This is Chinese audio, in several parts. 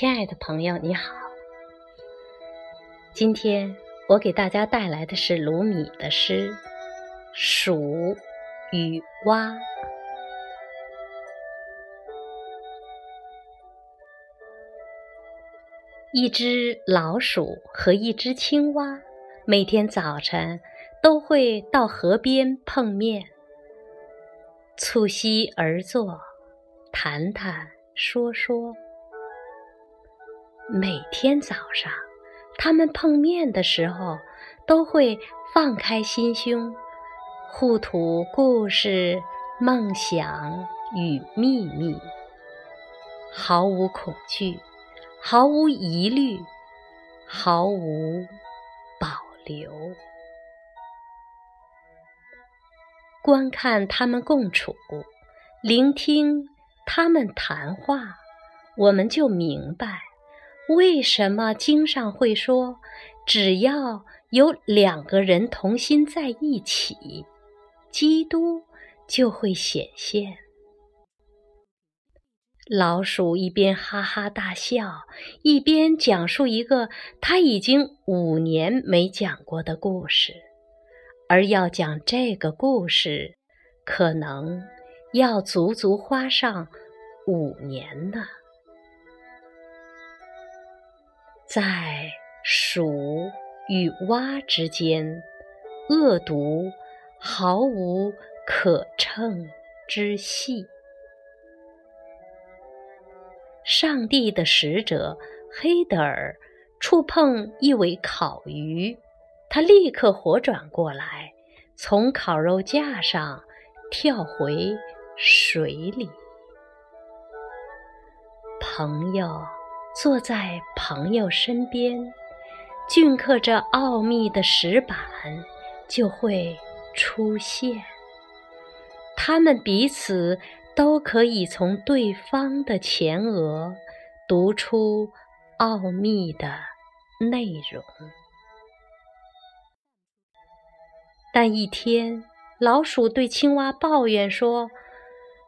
亲爱的朋友，你好。今天我给大家带来的是鲁米的诗《鼠与蛙》。一只老鼠和一只青蛙，每天早晨都会到河边碰面，促膝而坐，谈谈说说。每天早上，他们碰面的时候，都会放开心胸，互吐故事、梦想与秘密，毫无恐惧，毫无疑虑，毫无保留。观看他们共处，聆听他们谈话，我们就明白。为什么经上会说，只要有两个人同心在一起，基督就会显现？老鼠一边哈哈大笑，一边讲述一个他已经五年没讲过的故事，而要讲这个故事，可能要足足花上五年呢。在鼠与蛙之间，恶毒毫无可称之隙。上帝的使者黑德尔触碰一尾烤鱼，他立刻活转过来，从烤肉架上跳回水里。朋友。坐在朋友身边，镌刻着奥秘的石板就会出现。他们彼此都可以从对方的前额读出奥秘的内容。但一天，老鼠对青蛙抱怨说：“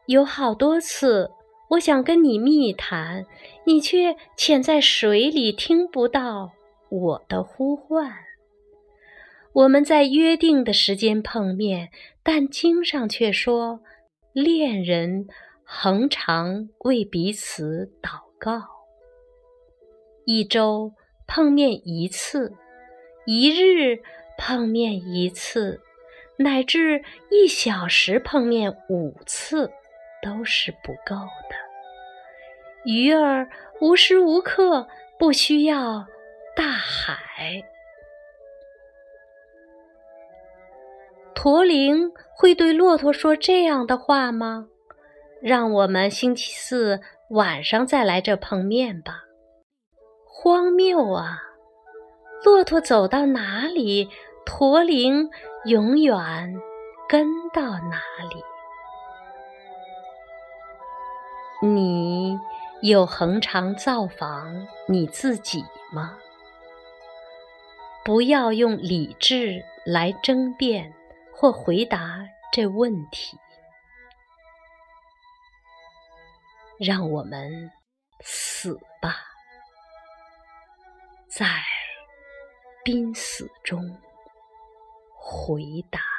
有好多次。”我想跟你密谈，你却潜在水里，听不到我的呼唤。我们在约定的时间碰面，但经上却说，恋人恒常为彼此祷告。一周碰面一次，一日碰面一次，乃至一小时碰面五次。都是不够。鱼儿无时无刻不需要大海。驼铃会对骆驼说这样的话吗？让我们星期四晚上再来这碰面吧。荒谬啊！骆驼走到哪里，驼铃永远跟到哪里。你有恒常造访你自己吗？不要用理智来争辩或回答这问题。让我们死吧，在濒死中回答。